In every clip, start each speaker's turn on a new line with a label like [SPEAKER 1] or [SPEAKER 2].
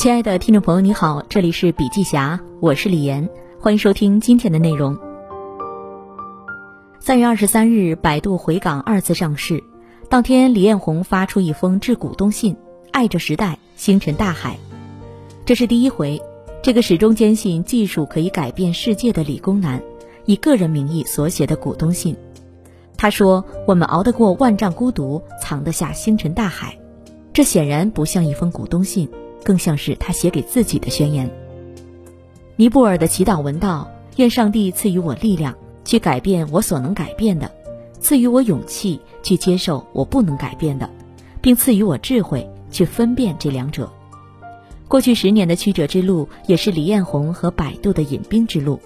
[SPEAKER 1] 亲爱的听众朋友，你好，这里是笔记侠，我是李岩，欢迎收听今天的内容。三月二十三日，百度回港二次上市，当天李彦宏发出一封致股东信，爱着时代，星辰大海。这是第一回，这个始终坚信技术可以改变世界的理工男，以个人名义所写的股东信。他说：“我们熬得过万丈孤独，藏得下星辰大海。”这显然不像一封股东信，更像是他写给自己的宣言。尼泊尔的祈祷文道：“愿上帝赐予我力量，去改变我所能改变的；赐予我勇气，去接受我不能改变的，并赐予我智慧，去分辨这两者。”过去十年的曲折之路，也是李彦宏和百度的引兵之路，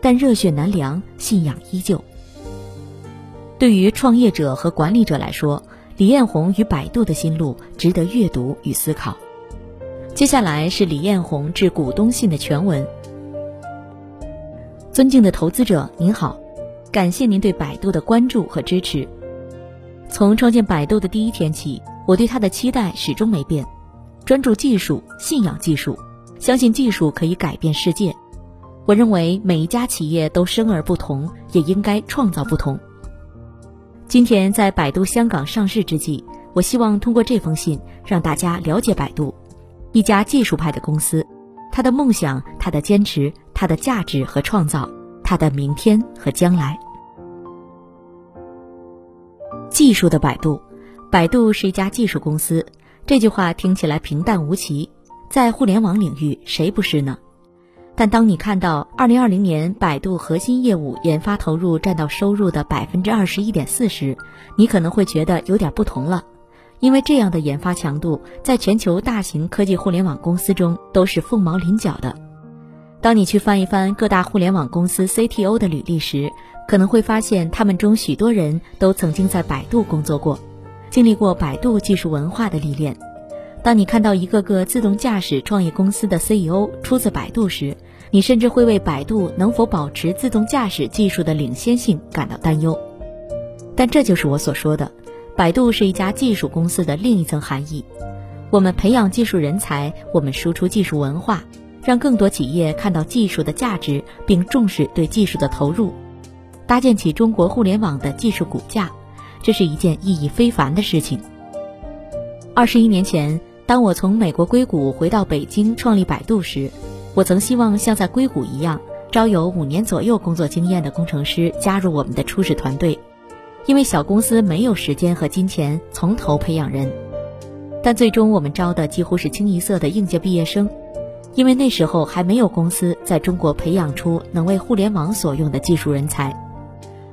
[SPEAKER 1] 但热血难凉，信仰依旧。对于创业者和管理者来说，李彦宏与百度的心路值得阅读与思考。接下来是李彦宏致股东信的全文。尊敬的投资者您好，感谢您对百度的关注和支持。从创建百度的第一天起，我对它的期待始终没变：专注技术，信仰技术，相信技术可以改变世界。我认为每一家企业都生而不同，也应该创造不同。今天在百度香港上市之际，我希望通过这封信让大家了解百度，一家技术派的公司，他的梦想、他的坚持、他的价值和创造、他的明天和将来。技术的百度，百度是一家技术公司。这句话听起来平淡无奇，在互联网领域谁不是呢？但当你看到二零二零年百度核心业务研发投入占到收入的百分之二十一点四时，你可能会觉得有点不同了，因为这样的研发强度在全球大型科技互联网公司中都是凤毛麟角的。当你去翻一翻各大互联网公司 CTO 的履历时，可能会发现他们中许多人都曾经在百度工作过，经历过百度技术文化的历练。当你看到一个个自动驾驶创业公司的 CEO 出自百度时，你甚至会为百度能否保持自动驾驶技术的领先性感到担忧，但这就是我所说的，百度是一家技术公司的另一层含义。我们培养技术人才，我们输出技术文化，让更多企业看到技术的价值，并重视对技术的投入，搭建起中国互联网的技术骨架，这是一件意义非凡的事情。二十一年前，当我从美国硅谷回到北京创立百度时。我曾希望像在硅谷一样，招有五年左右工作经验的工程师加入我们的初始团队，因为小公司没有时间和金钱从头培养人。但最终我们招的几乎是清一色的应届毕业生，因为那时候还没有公司在中国培养出能为互联网所用的技术人才。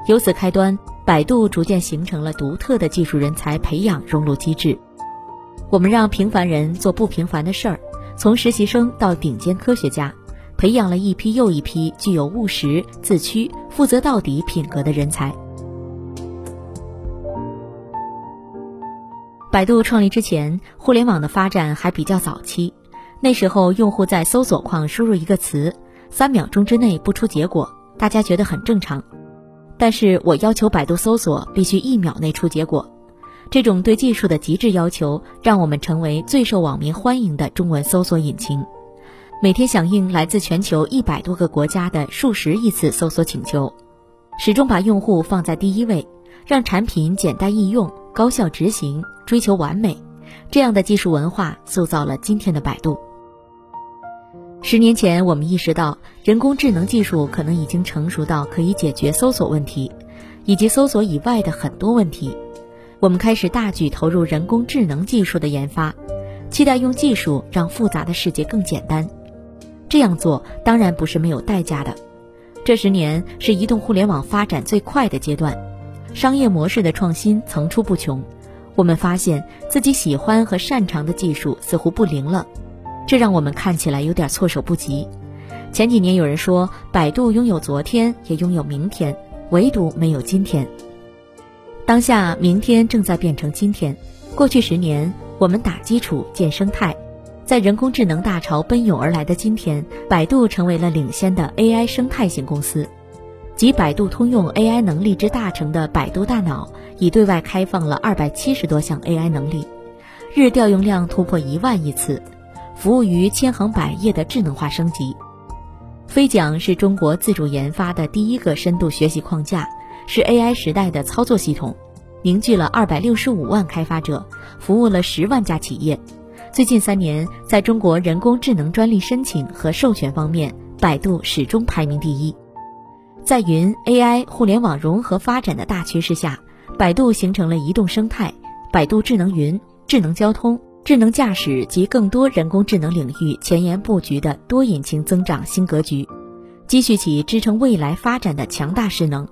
[SPEAKER 1] 由此开端，百度逐渐形成了独特的技术人才培养熔炉机制。我们让平凡人做不平凡的事儿。从实习生到顶尖科学家，培养了一批又一批具有务实、自驱、负责到底品格的人才。百度创立之前，互联网的发展还比较早期，那时候用户在搜索框输入一个词，三秒钟之内不出结果，大家觉得很正常。但是我要求百度搜索必须一秒内出结果。这种对技术的极致要求，让我们成为最受网民欢迎的中文搜索引擎，每天响应来自全球一百多个国家的数十亿次搜索请求，始终把用户放在第一位，让产品简单易用、高效执行，追求完美。这样的技术文化塑造了今天的百度。十年前，我们意识到人工智能技术可能已经成熟到可以解决搜索问题，以及搜索以外的很多问题。我们开始大举投入人工智能技术的研发，期待用技术让复杂的世界更简单。这样做当然不是没有代价的。这十年是移动互联网发展最快的阶段，商业模式的创新层出不穷。我们发现自己喜欢和擅长的技术似乎不灵了，这让我们看起来有点措手不及。前几年有人说，百度拥有昨天，也拥有明天，唯独没有今天。当下，明天正在变成今天。过去十年，我们打基础建生态，在人工智能大潮奔涌而来的今天，百度成为了领先的 AI 生态型公司。集百度通用 AI 能力之大成的百度大脑，已对外开放了二百七十多项 AI 能力，日调用量突破一万亿次，服务于千行百业的智能化升级。飞桨是中国自主研发的第一个深度学习框架，是 AI 时代的操作系统，凝聚了二百六十五万开发者，服务了十万家企业。最近三年，在中国人工智能专利申请和授权方面，百度始终排名第一。在云、AI、互联网融合发展的大趋势下，百度形成了移动生态、百度智能云、智能交通。智能驾驶及更多人工智能领域前沿布局的多引擎增长新格局，积蓄起支撑未来发展的强大势能。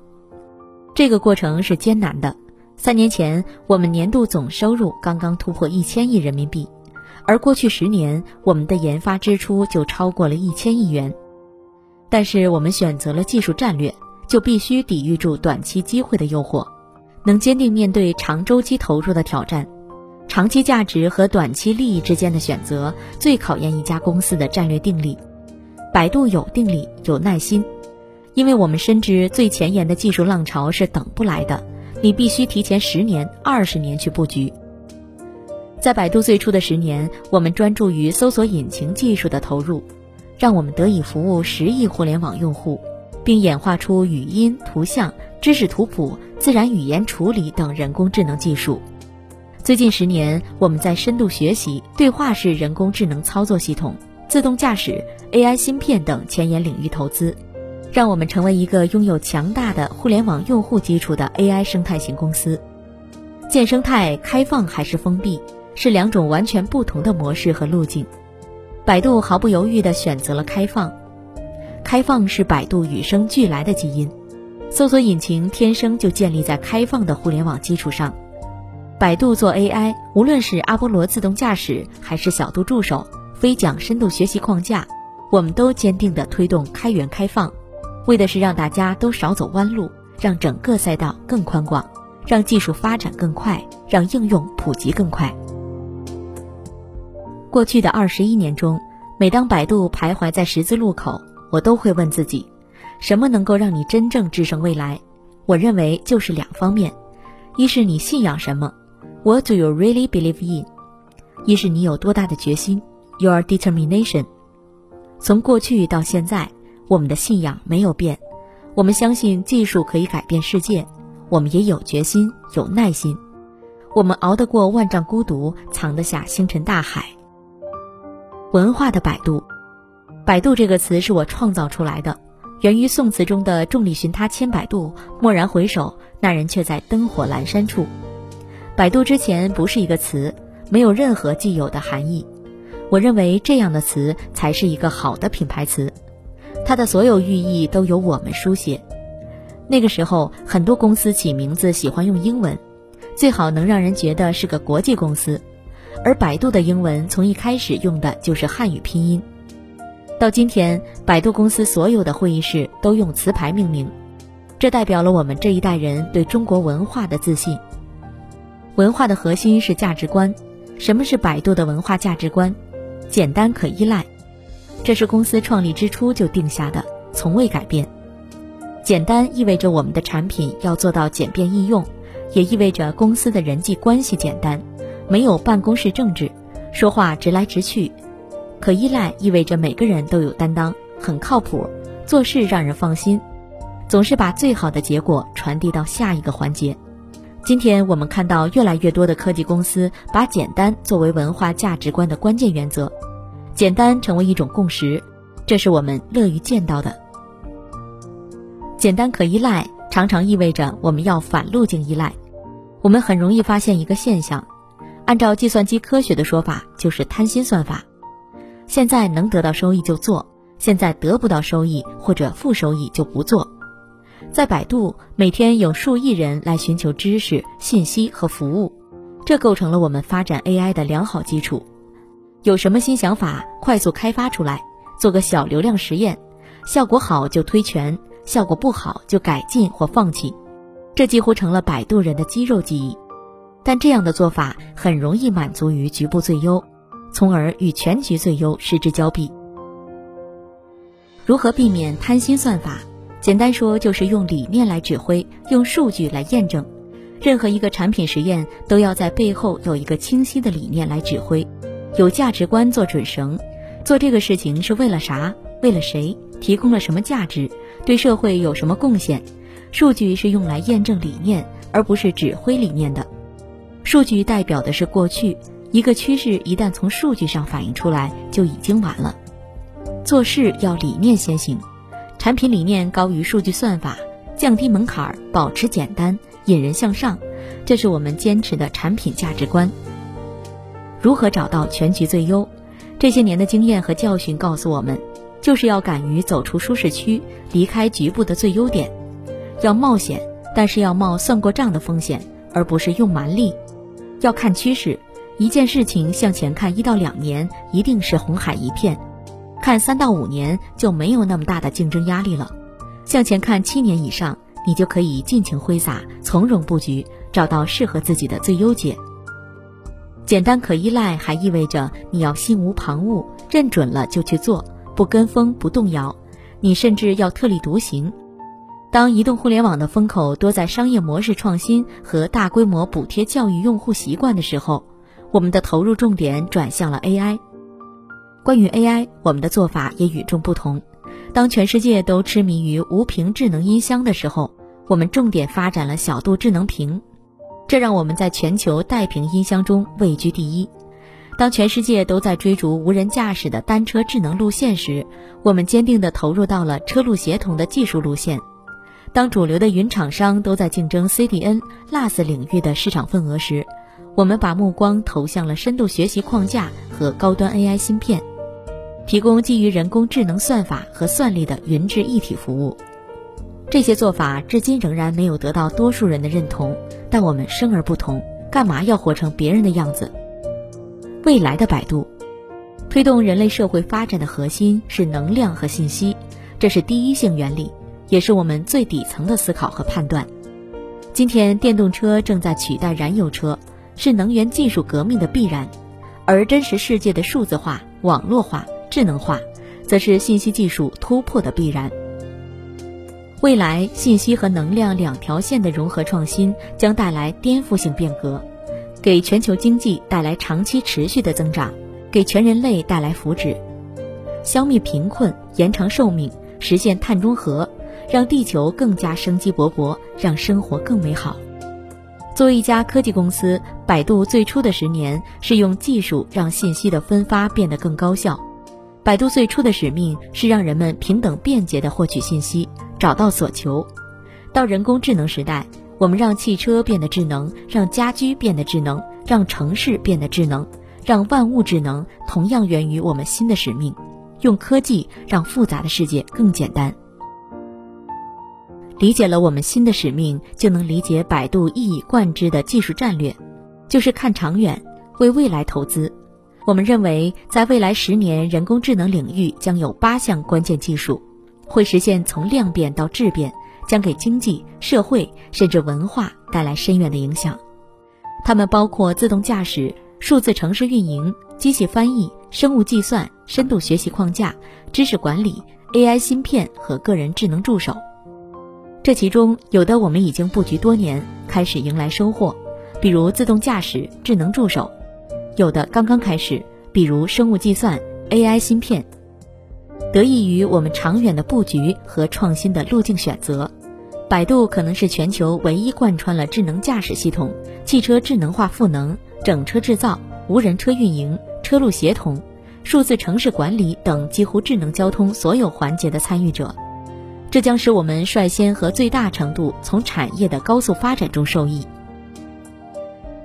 [SPEAKER 1] 这个过程是艰难的。三年前，我们年度总收入刚刚突破一千亿人民币，而过去十年，我们的研发支出就超过了一千亿元。但是，我们选择了技术战略，就必须抵御住短期机会的诱惑，能坚定面对长周期投入的挑战。长期价值和短期利益之间的选择，最考验一家公司的战略定力。百度有定力，有耐心，因为我们深知最前沿的技术浪潮是等不来的，你必须提前十年、二十年去布局。在百度最初的十年，我们专注于搜索引擎技术的投入，让我们得以服务十亿互联网用户，并演化出语音、图像、知识图谱、自然语言处理等人工智能技术。最近十年，我们在深度学习、对话式人工智能操作系统、自动驾驶、AI 芯片等前沿领域投资，让我们成为一个拥有强大的互联网用户基础的 AI 生态型公司。建生态开放还是封闭，是两种完全不同的模式和路径。百度毫不犹豫地选择了开放，开放是百度与生俱来的基因，搜索引擎天生就建立在开放的互联网基础上。百度做 AI，无论是阿波罗自动驾驶，还是小度助手、飞桨深度学习框架，我们都坚定地推动开源开放，为的是让大家都少走弯路，让整个赛道更宽广，让技术发展更快，让应用普及更快。过去的二十一年中，每当百度徘徊在十字路口，我都会问自己：什么能够让你真正制胜未来？我认为就是两方面，一是你信仰什么。What do you really believe in？一是你有多大的决心，Your determination。从过去到现在，我们的信仰没有变。我们相信技术可以改变世界，我们也有决心、有耐心。我们熬得过万丈孤独，藏得下星辰大海。文化的百度，百度这个词是我创造出来的，源于宋词中的“众里寻他千百度，蓦然回首，那人却在灯火阑珊处”。百度之前不是一个词，没有任何既有的含义。我认为这样的词才是一个好的品牌词，它的所有寓意都由我们书写。那个时候，很多公司起名字喜欢用英文，最好能让人觉得是个国际公司。而百度的英文从一开始用的就是汉语拼音。到今天，百度公司所有的会议室都用词牌命名，这代表了我们这一代人对中国文化的自信。文化的核心是价值观。什么是百度的文化价值观？简单可依赖，这是公司创立之初就定下的，从未改变。简单意味着我们的产品要做到简便易用，也意味着公司的人际关系简单，没有办公室政治，说话直来直去。可依赖意味着每个人都有担当，很靠谱，做事让人放心，总是把最好的结果传递到下一个环节。今天我们看到越来越多的科技公司把简单作为文化价值观的关键原则，简单成为一种共识，这是我们乐于见到的。简单可依赖常常意味着我们要反路径依赖。我们很容易发现一个现象，按照计算机科学的说法，就是贪心算法。现在能得到收益就做，现在得不到收益或者负收益就不做。在百度，每天有数亿人来寻求知识、信息和服务，这构成了我们发展 AI 的良好基础。有什么新想法，快速开发出来，做个小流量实验，效果好就推全，效果不好就改进或放弃，这几乎成了百度人的肌肉记忆。但这样的做法很容易满足于局部最优，从而与全局最优失之交臂。如何避免贪心算法？简单说，就是用理念来指挥，用数据来验证。任何一个产品实验都要在背后有一个清晰的理念来指挥。有价值观做准绳，做这个事情是为了啥？为了谁？提供了什么价值？对社会有什么贡献？数据是用来验证理念，而不是指挥理念的。数据代表的是过去，一个趋势一旦从数据上反映出来，就已经晚了。做事要理念先行，产品理念高于数据算法，降低门槛，保持简单，引人向上，这是我们坚持的产品价值观。如何找到全局最优？这些年的经验和教训告诉我们，就是要敢于走出舒适区，离开局部的最优点。要冒险，但是要冒算过账的风险，而不是用蛮力。要看趋势，一件事情向前看一到两年，一定是红海一片；看三到五年就没有那么大的竞争压力了。向前看七年以上，你就可以尽情挥洒，从容布局，找到适合自己的最优解。简单可依赖，还意味着你要心无旁骛，认准了就去做，不跟风，不动摇。你甚至要特立独行。当移动互联网的风口多在商业模式创新和大规模补贴教育用户习惯的时候，我们的投入重点转向了 AI。关于 AI，我们的做法也与众不同。当全世界都痴迷于无屏智能音箱的时候，我们重点发展了小度智能屏，这让我们在全球带屏音箱中位居第一。当全世界都在追逐无人驾驶的单车智能路线时，我们坚定地投入到了车路协同的技术路线。当主流的云厂商都在竞争 CDN、LAS 领域的市场份额时，我们把目光投向了深度学习框架和高端 AI 芯片，提供基于人工智能算法和算力的云智一体服务。这些做法至今仍然没有得到多数人的认同，但我们生而不同，干嘛要活成别人的样子？未来的百度，推动人类社会发展的核心是能量和信息，这是第一性原理。也是我们最底层的思考和判断。今天，电动车正在取代燃油车，是能源技术革命的必然；而真实世界的数字化、网络化、智能化，则是信息技术突破的必然。未来，信息和能量两条线的融合创新将带来颠覆性变革，给全球经济带来长期持续的增长，给全人类带来福祉，消灭贫困，延长寿命，实现碳中和。让地球更加生机勃勃，让生活更美好。作为一家科技公司，百度最初的十年是用技术让信息的分发变得更高效。百度最初的使命是让人们平等便捷地获取信息，找到所求。到人工智能时代，我们让汽车变得智能，让家居变得智能，让城市变得智能，让万物智能，同样源于我们新的使命：用科技让复杂的世界更简单。理解了我们新的使命，就能理解百度一以贯之的技术战略，就是看长远，为未来投资。我们认为，在未来十年，人工智能领域将有八项关键技术，会实现从量变到质变，将给经济社会甚至文化带来深远的影响。它们包括自动驾驶、数字城市运营、机器翻译、生物计算、深度学习框架、知识管理、AI 芯片和个人智能助手。这其中有的我们已经布局多年，开始迎来收获，比如自动驾驶、智能助手；有的刚刚开始，比如生物计算、AI 芯片。得益于我们长远的布局和创新的路径选择，百度可能是全球唯一贯穿了智能驾驶系统、汽车智能化赋能、整车制造、无人车运营、车路协同、数字城市管理等几乎智能交通所有环节的参与者。这将使我们率先和最大程度从产业的高速发展中受益。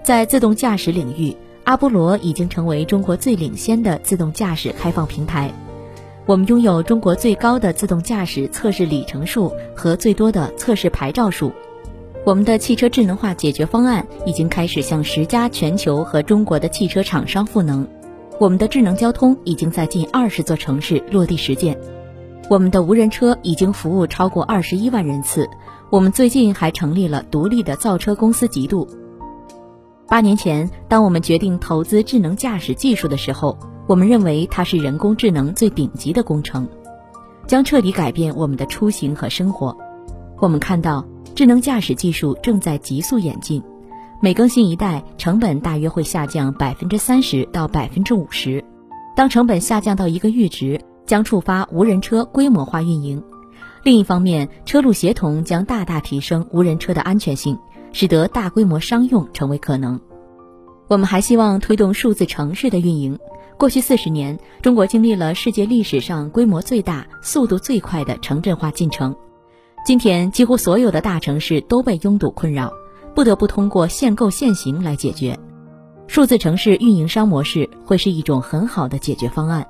[SPEAKER 1] 在自动驾驶领域，阿波罗已经成为中国最领先的自动驾驶开放平台。我们拥有中国最高的自动驾驶测试里程数和最多的测试牌照数。我们的汽车智能化解决方案已经开始向十家全球和中国的汽车厂商赋能。我们的智能交通已经在近二十座城市落地实践。我们的无人车已经服务超过二十一万人次。我们最近还成立了独立的造车公司极度。八年前，当我们决定投资智能驾驶技术的时候，我们认为它是人工智能最顶级的工程，将彻底改变我们的出行和生活。我们看到智能驾驶技术正在急速演进，每更新一代，成本大约会下降百分之三十到百分之五十。当成本下降到一个阈值，将触发无人车规模化运营。另一方面，车路协同将大大提升无人车的安全性，使得大规模商用成为可能。我们还希望推动数字城市的运营。过去四十年，中国经历了世界历史上规模最大、速度最快的城镇化进程。今天，几乎所有的大城市都被拥堵困扰。不得不通过限购限行来解决，数字城市运营商模式会是一种很好的解决方案。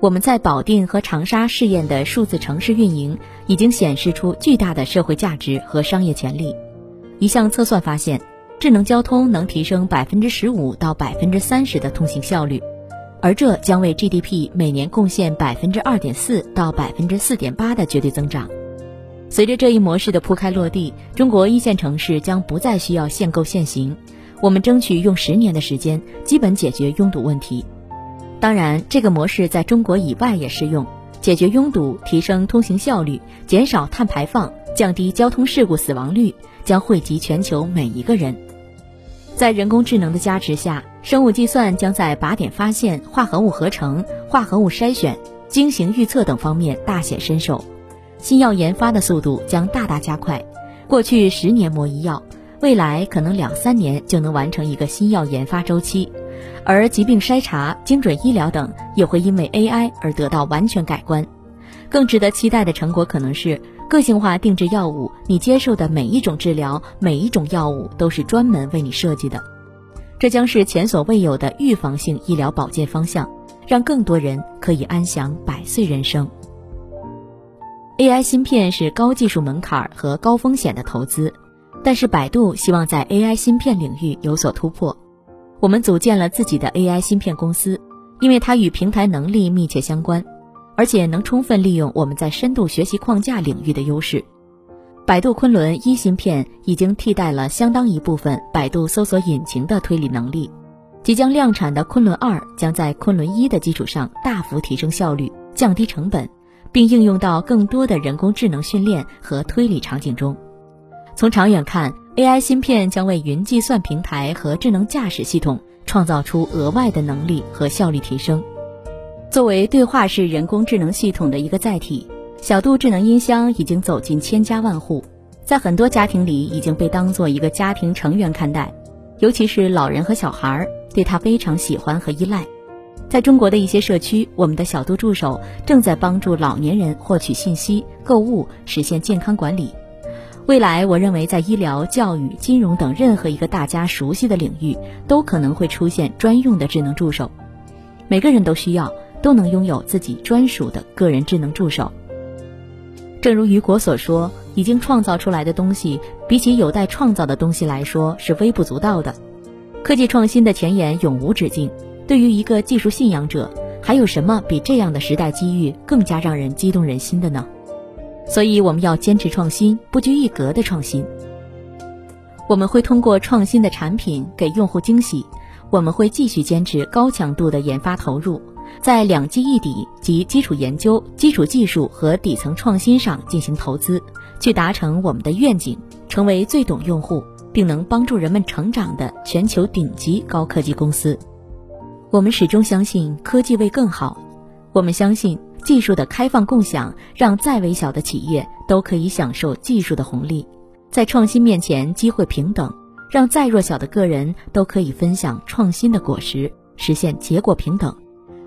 [SPEAKER 1] 我们在保定和长沙试验的数字城市运营已经显示出巨大的社会价值和商业潜力。一项测算发现，智能交通能提升百分之十五到百分之三十的通行效率，而这将为 GDP 每年贡献百分之二点四到百分之四点八的绝对增长。随着这一模式的铺开落地，中国一线城市将不再需要限购限行。我们争取用十年的时间，基本解决拥堵问题。当然，这个模式在中国以外也适用，解决拥堵、提升通行效率、减少碳排放、降低交通事故死亡率，将惠及全球每一个人。在人工智能的加持下，生物计算将在靶点发现、化合物合成、化合物筛选、经形预测等方面大显身手。新药研发的速度将大大加快，过去十年磨一药，未来可能两三年就能完成一个新药研发周期，而疾病筛查、精准医疗等也会因为 AI 而得到完全改观。更值得期待的成果可能是个性化定制药物，你接受的每一种治疗、每一种药物都是专门为你设计的，这将是前所未有的预防性医疗保健方向，让更多人可以安享百岁人生。AI 芯片是高技术门槛和高风险的投资，但是百度希望在 AI 芯片领域有所突破。我们组建了自己的 AI 芯片公司，因为它与平台能力密切相关，而且能充分利用我们在深度学习框架领域的优势。百度昆仑一芯片已经替代了相当一部分百度搜索引擎的推理能力，即将量产的昆仑二将在昆仑一的基础上大幅提升效率，降低成本。并应用到更多的人工智能训练和推理场景中。从长远看，AI 芯片将为云计算平台和智能驾驶系统创造出额外的能力和效率提升。作为对话式人工智能系统的一个载体，小度智能音箱已经走进千家万户，在很多家庭里已经被当做一个家庭成员看待，尤其是老人和小孩儿对它非常喜欢和依赖。在中国的一些社区，我们的小度助手正在帮助老年人获取信息、购物、实现健康管理。未来，我认为在医疗、教育、金融等任何一个大家熟悉的领域，都可能会出现专用的智能助手。每个人都需要，都能拥有自己专属的个人智能助手。正如雨果所说：“已经创造出来的东西，比起有待创造的东西来说，是微不足道的。科技创新的前沿永无止境。”对于一个技术信仰者，还有什么比这样的时代机遇更加让人激动人心的呢？所以我们要坚持创新，不拘一格的创新。我们会通过创新的产品给用户惊喜，我们会继续坚持高强度的研发投入，在两基一底及基础研究、基础技术和底层创新上进行投资，去达成我们的愿景，成为最懂用户并能帮助人们成长的全球顶级高科技公司。我们始终相信科技为更好，我们相信技术的开放共享，让再微小的企业都可以享受技术的红利。在创新面前，机会平等，让再弱小的个人都可以分享创新的果实，实现结果平等。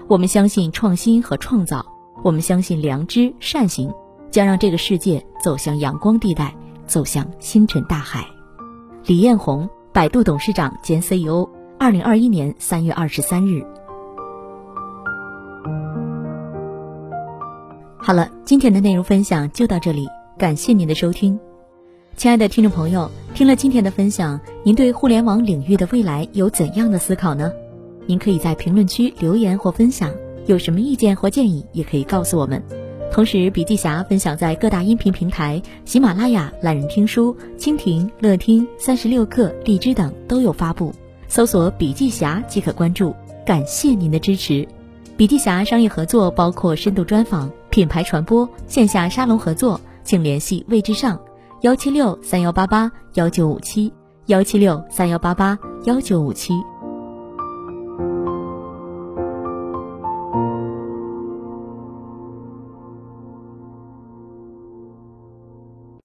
[SPEAKER 1] 我们相信创新和创造，我们相信良知善行，将让这个世界走向阳光地带，走向星辰大海。李彦宏，百度董事长兼 CEO。二零二一年三月二十三日。好了，今天的内容分享就到这里，感谢您的收听，亲爱的听众朋友，听了今天的分享，您对互联网领域的未来有怎样的思考呢？您可以在评论区留言或分享，有什么意见或建议也可以告诉我们。同时，笔记侠分享在各大音频平台，喜马拉雅、懒人听书、蜻蜓、乐听、三十六课、荔枝等都有发布。搜索“笔记侠”即可关注，感谢您的支持。笔记侠商业合作包括深度专访、品牌传播、线下沙龙合作，请联系魏之上，幺七六三幺八八幺九五七。幺七六三幺八八幺九五七。